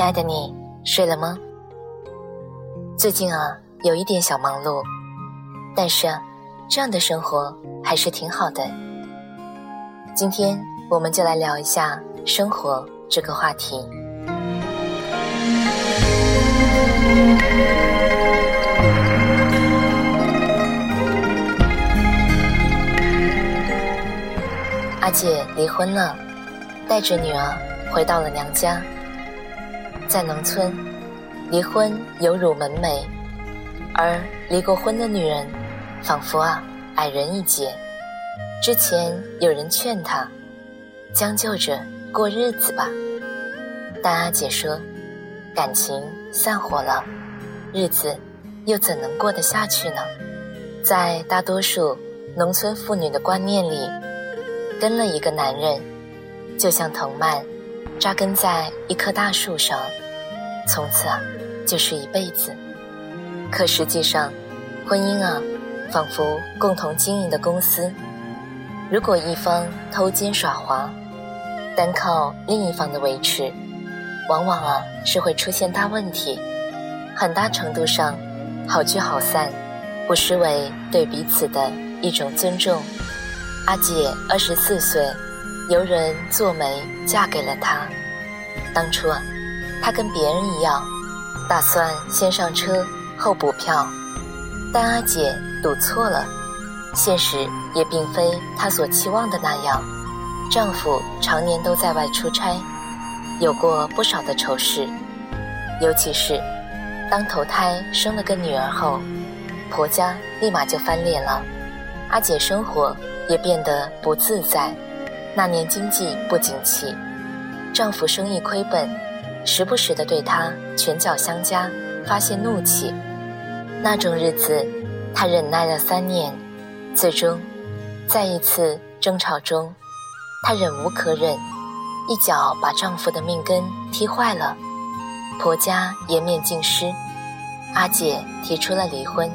亲爱的你，睡了吗？最近啊，有一点小忙碌，但是啊，这样的生活还是挺好的。今天我们就来聊一下生活这个话题。阿姐离婚了，带着女儿回到了娘家。在农村，离婚有辱门楣，而离过婚的女人，仿佛啊矮人一截。之前有人劝她，将就着过日子吧，但阿姐说，感情散伙了，日子又怎能过得下去呢？在大多数农村妇女的观念里，跟了一个男人，就像藤蔓扎根在一棵大树上。从此啊，就是一辈子。可实际上，婚姻啊，仿佛共同经营的公司。如果一方偷奸耍滑，单靠另一方的维持，往往啊是会出现大问题。很大程度上，好聚好散，不失为对彼此的一种尊重。阿姐二十四岁，由人做媒嫁给了他。当初啊。他跟别人一样，打算先上车后补票，但阿姐赌错了，现实也并非她所期望的那样。丈夫常年都在外出差，有过不少的丑事，尤其是当头胎生了个女儿后，婆家立马就翻脸了，阿姐生活也变得不自在。那年经济不景气，丈夫生意亏本。时不时的对她拳脚相加，发泄怒气。那种日子，她忍耐了三年，最终，在一次争吵中，她忍无可忍，一脚把丈夫的命根踢坏了。婆家颜面尽失，阿姐提出了离婚。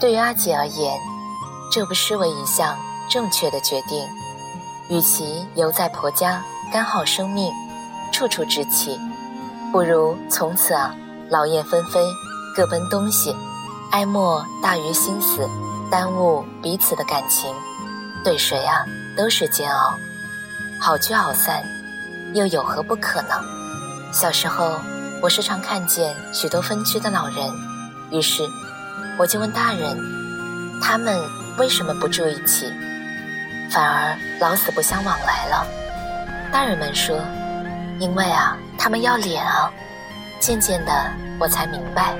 对于阿姐而言，这不失为一项正确的决定。与其留在婆家干耗生命，处处置气。不如从此啊，劳燕分飞，各奔东西，哀莫大于心死，耽误彼此的感情，对谁啊都是煎熬。好聚好散，又有何不可呢？小时候，我时常看见许多分居的老人，于是我就问大人，他们为什么不住一起，反而老死不相往来了？大人们说。因为啊，他们要脸啊！渐渐的，我才明白，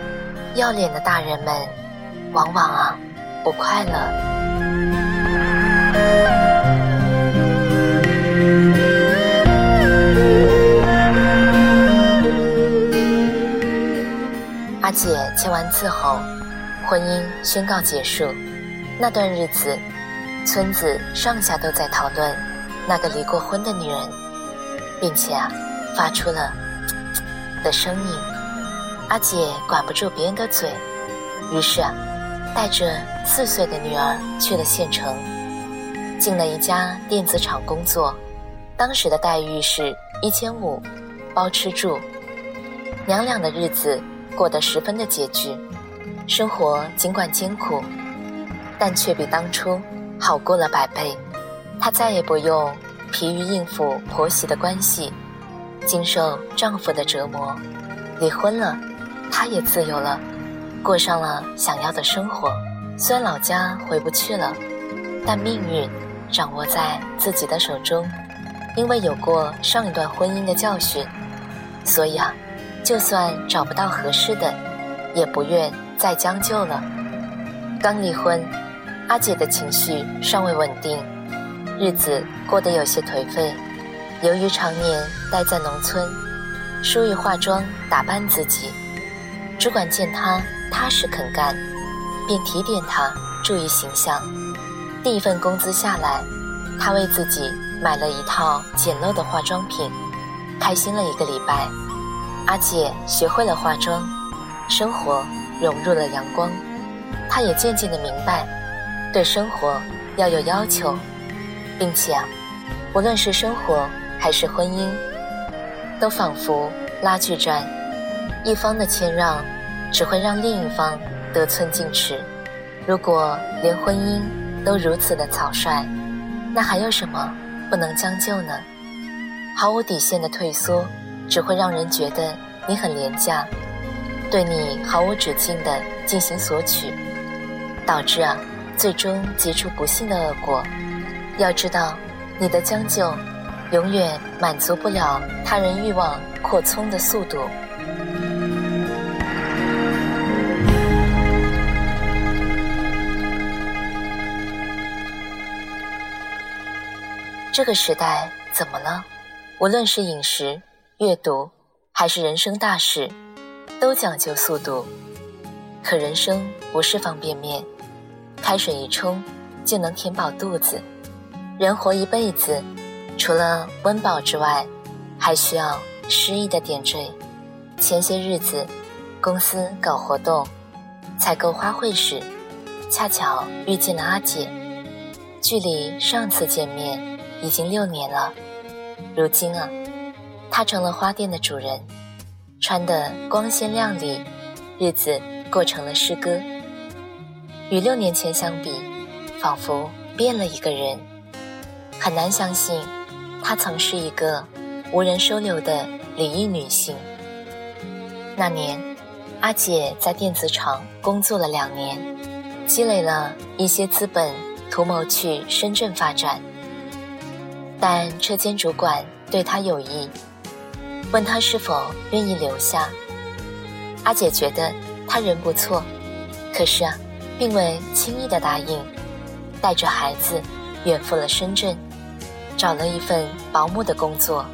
要脸的大人们，往往啊，不快乐。阿姐签完字后，婚姻宣告结束。那段日子，村子上下都在讨论那个离过婚的女人，并且啊。发出了的声音，阿姐管不住别人的嘴，于是啊，带着四岁的女儿去了县城，进了一家电子厂工作。当时的待遇是一千五，包吃住，娘俩的日子过得十分的拮据，生活尽管艰苦，但却比当初好过了百倍。她再也不用疲于应付婆媳的关系。经受丈夫的折磨，离婚了，她也自由了，过上了想要的生活。虽然老家回不去了，但命运掌握在自己的手中。因为有过上一段婚姻的教训，所以啊，就算找不到合适的，也不愿再将就了。刚离婚，阿姐的情绪尚未稳定，日子过得有些颓废。由于常年待在农村，疏于化妆打扮自己，主管见她踏实肯干，便提点她注意形象。第一份工资下来，她为自己买了一套简陋的化妆品，开心了一个礼拜。阿姐学会了化妆，生活融入了阳光。她也渐渐的明白，对生活要有要求，并且，无论是生活还是婚姻，都仿佛拉锯战，一方的谦让只会让另一方得寸进尺。如果连婚姻都如此的草率，那还有什么不能将就呢？毫无底线的退缩。只会让人觉得你很廉价，对你毫无止境的进行索取，导致啊，最终结出不幸的恶果。要知道，你的将就，永远满足不了他人欲望扩充的速度。这个时代怎么了？无论是饮食。阅读还是人生大事，都讲究速度。可人生不是方便面，开水一冲就能填饱肚子。人活一辈子，除了温饱之外，还需要诗意的点缀。前些日子，公司搞活动，采购花卉时，恰巧遇见了阿姐。距离上次见面已经六年了，如今啊。她成了花店的主人，穿得光鲜亮丽，日子过成了诗歌。与六年前相比，仿佛变了一个人。很难相信，她曾是一个无人收留的离异女性。那年，阿姐在电子厂工作了两年，积累了一些资本，图谋去深圳发展。但车间主管对她有意。问她是否愿意留下，阿姐觉得他人不错，可是啊，并未轻易的答应，带着孩子远赴了深圳，找了一份保姆的工作，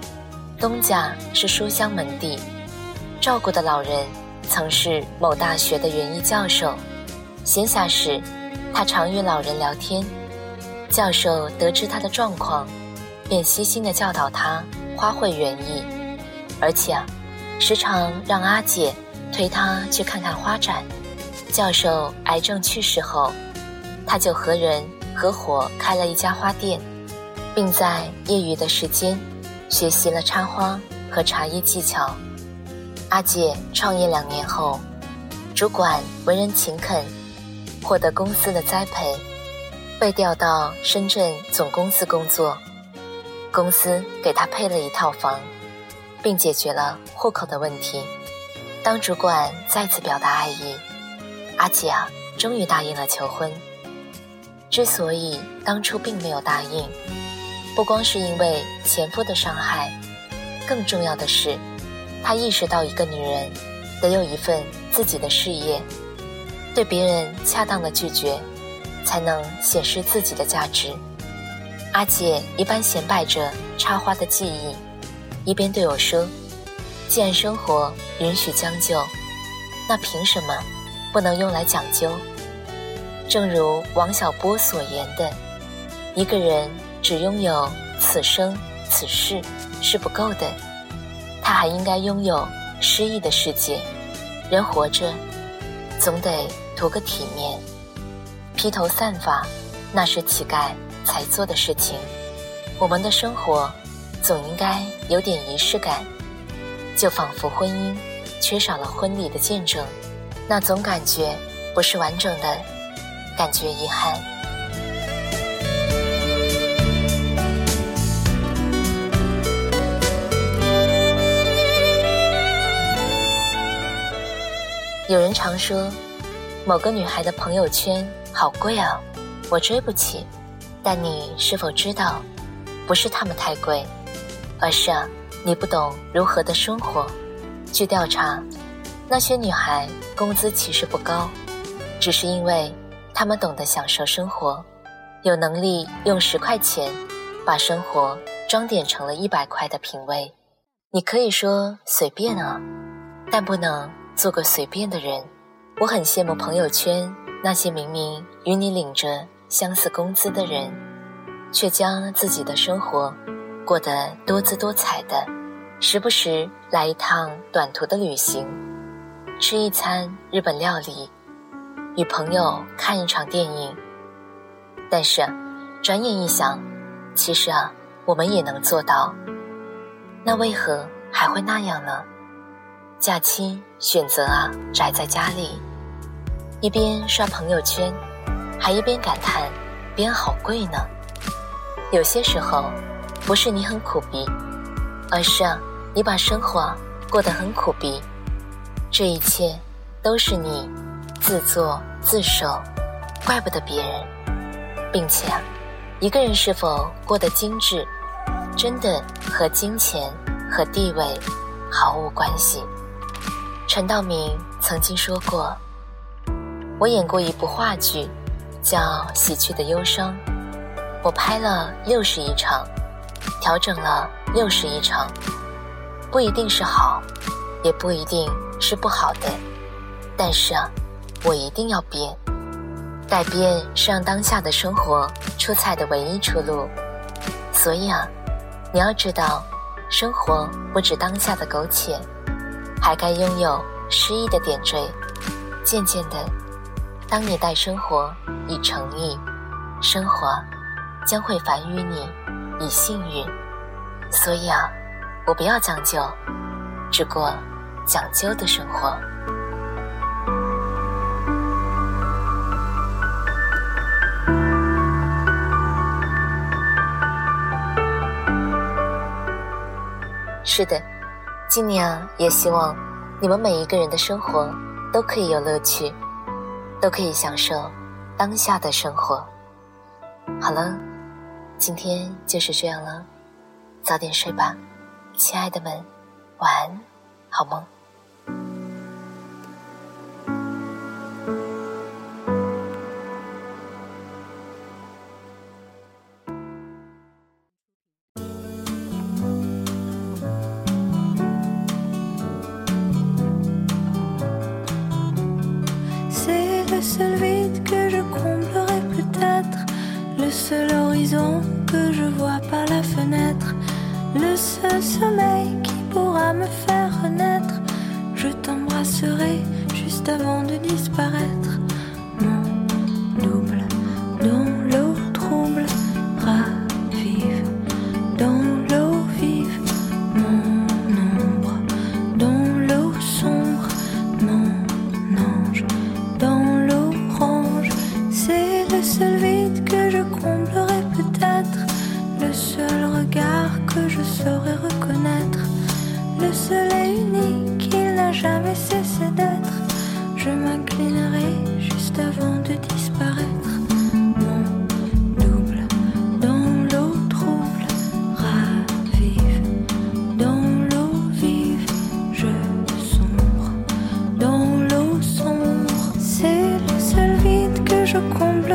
东家是书香门第，照顾的老人曾是某大学的园艺教授，闲暇时，他常与老人聊天，教授得知他的状况，便悉心的教导他花卉园艺。而且啊，时常让阿姐推他去看看花展。教授癌症去世后，他就和人合伙开了一家花店，并在业余的时间学习了插花和茶艺技巧。阿姐创业两年后，主管为人勤恳，获得公司的栽培，被调到深圳总公司工作。公司给他配了一套房。并解决了户口的问题。当主管再次表达爱意，阿姐啊，终于答应了求婚。之所以当初并没有答应，不光是因为前夫的伤害，更重要的是，她意识到一个女人得有一份自己的事业，对别人恰当的拒绝，才能显示自己的价值。阿姐一般显摆着插花的技艺。一边对我说：“既然生活允许将就，那凭什么不能用来讲究？”正如王小波所言的：“一个人只拥有此生此世是不够的，他还应该拥有诗意的世界。人活着，总得图个体面。披头散发，那是乞丐才做的事情。我们的生活。”总应该有点仪式感，就仿佛婚姻缺少了婚礼的见证，那总感觉不是完整的，感觉遗憾。有人常说，某个女孩的朋友圈好贵啊，我追不起。但你是否知道，不是他们太贵？而是啊，你不懂如何的生活。据调查，那些女孩工资其实不高，只是因为她们懂得享受生活，有能力用十块钱把生活装点成了一百块的品味。你可以说随便啊，但不能做个随便的人。我很羡慕朋友圈那些明明与你领着相似工资的人，却将自己的生活过得多姿多彩的，时不时来一趟短途的旅行，吃一餐日本料理，与朋友看一场电影。但是，转眼一想，其实啊，我们也能做到。那为何还会那样呢？假期选择啊，宅在家里，一边刷朋友圈，还一边感叹边好贵呢。有些时候，不是你很苦逼，而是啊，你把生活过得很苦逼。这一切都是你自作自受，怪不得别人。并且，一个人是否过得精致，真的和金钱和地位毫无关系。陈道明曾经说过：“我演过一部话剧，叫《喜剧的忧伤》，我拍了六十一场，调整了六十一场，不一定是好，也不一定是不好的，但是啊，我一定要变。”改变是让当下的生活出彩的唯一出路，所以啊，你要知道，生活不止当下的苟且，还该拥有诗意的点缀。渐渐的，当你待生活以诚意，生活将会繁于你以幸运。所以啊，我不要将就，只过讲究的生活。是的，今年也希望你们每一个人的生活都可以有乐趣，都可以享受当下的生活。好了，今天就是这样了，早点睡吧，亲爱的们，晚安，好梦。Seul horizon que je vois par la fenêtre, le seul sommeil qui pourra me faire renaître. Je t'embrasserai juste avant de disparaître,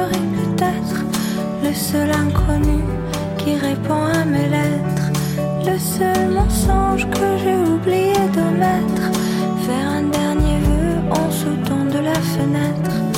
comblerai le seul inconnu qui répond à mes lettres, le seul mensonge que j'ai oublié de mettre, faire un dernier vœu en sautant de la fenêtre.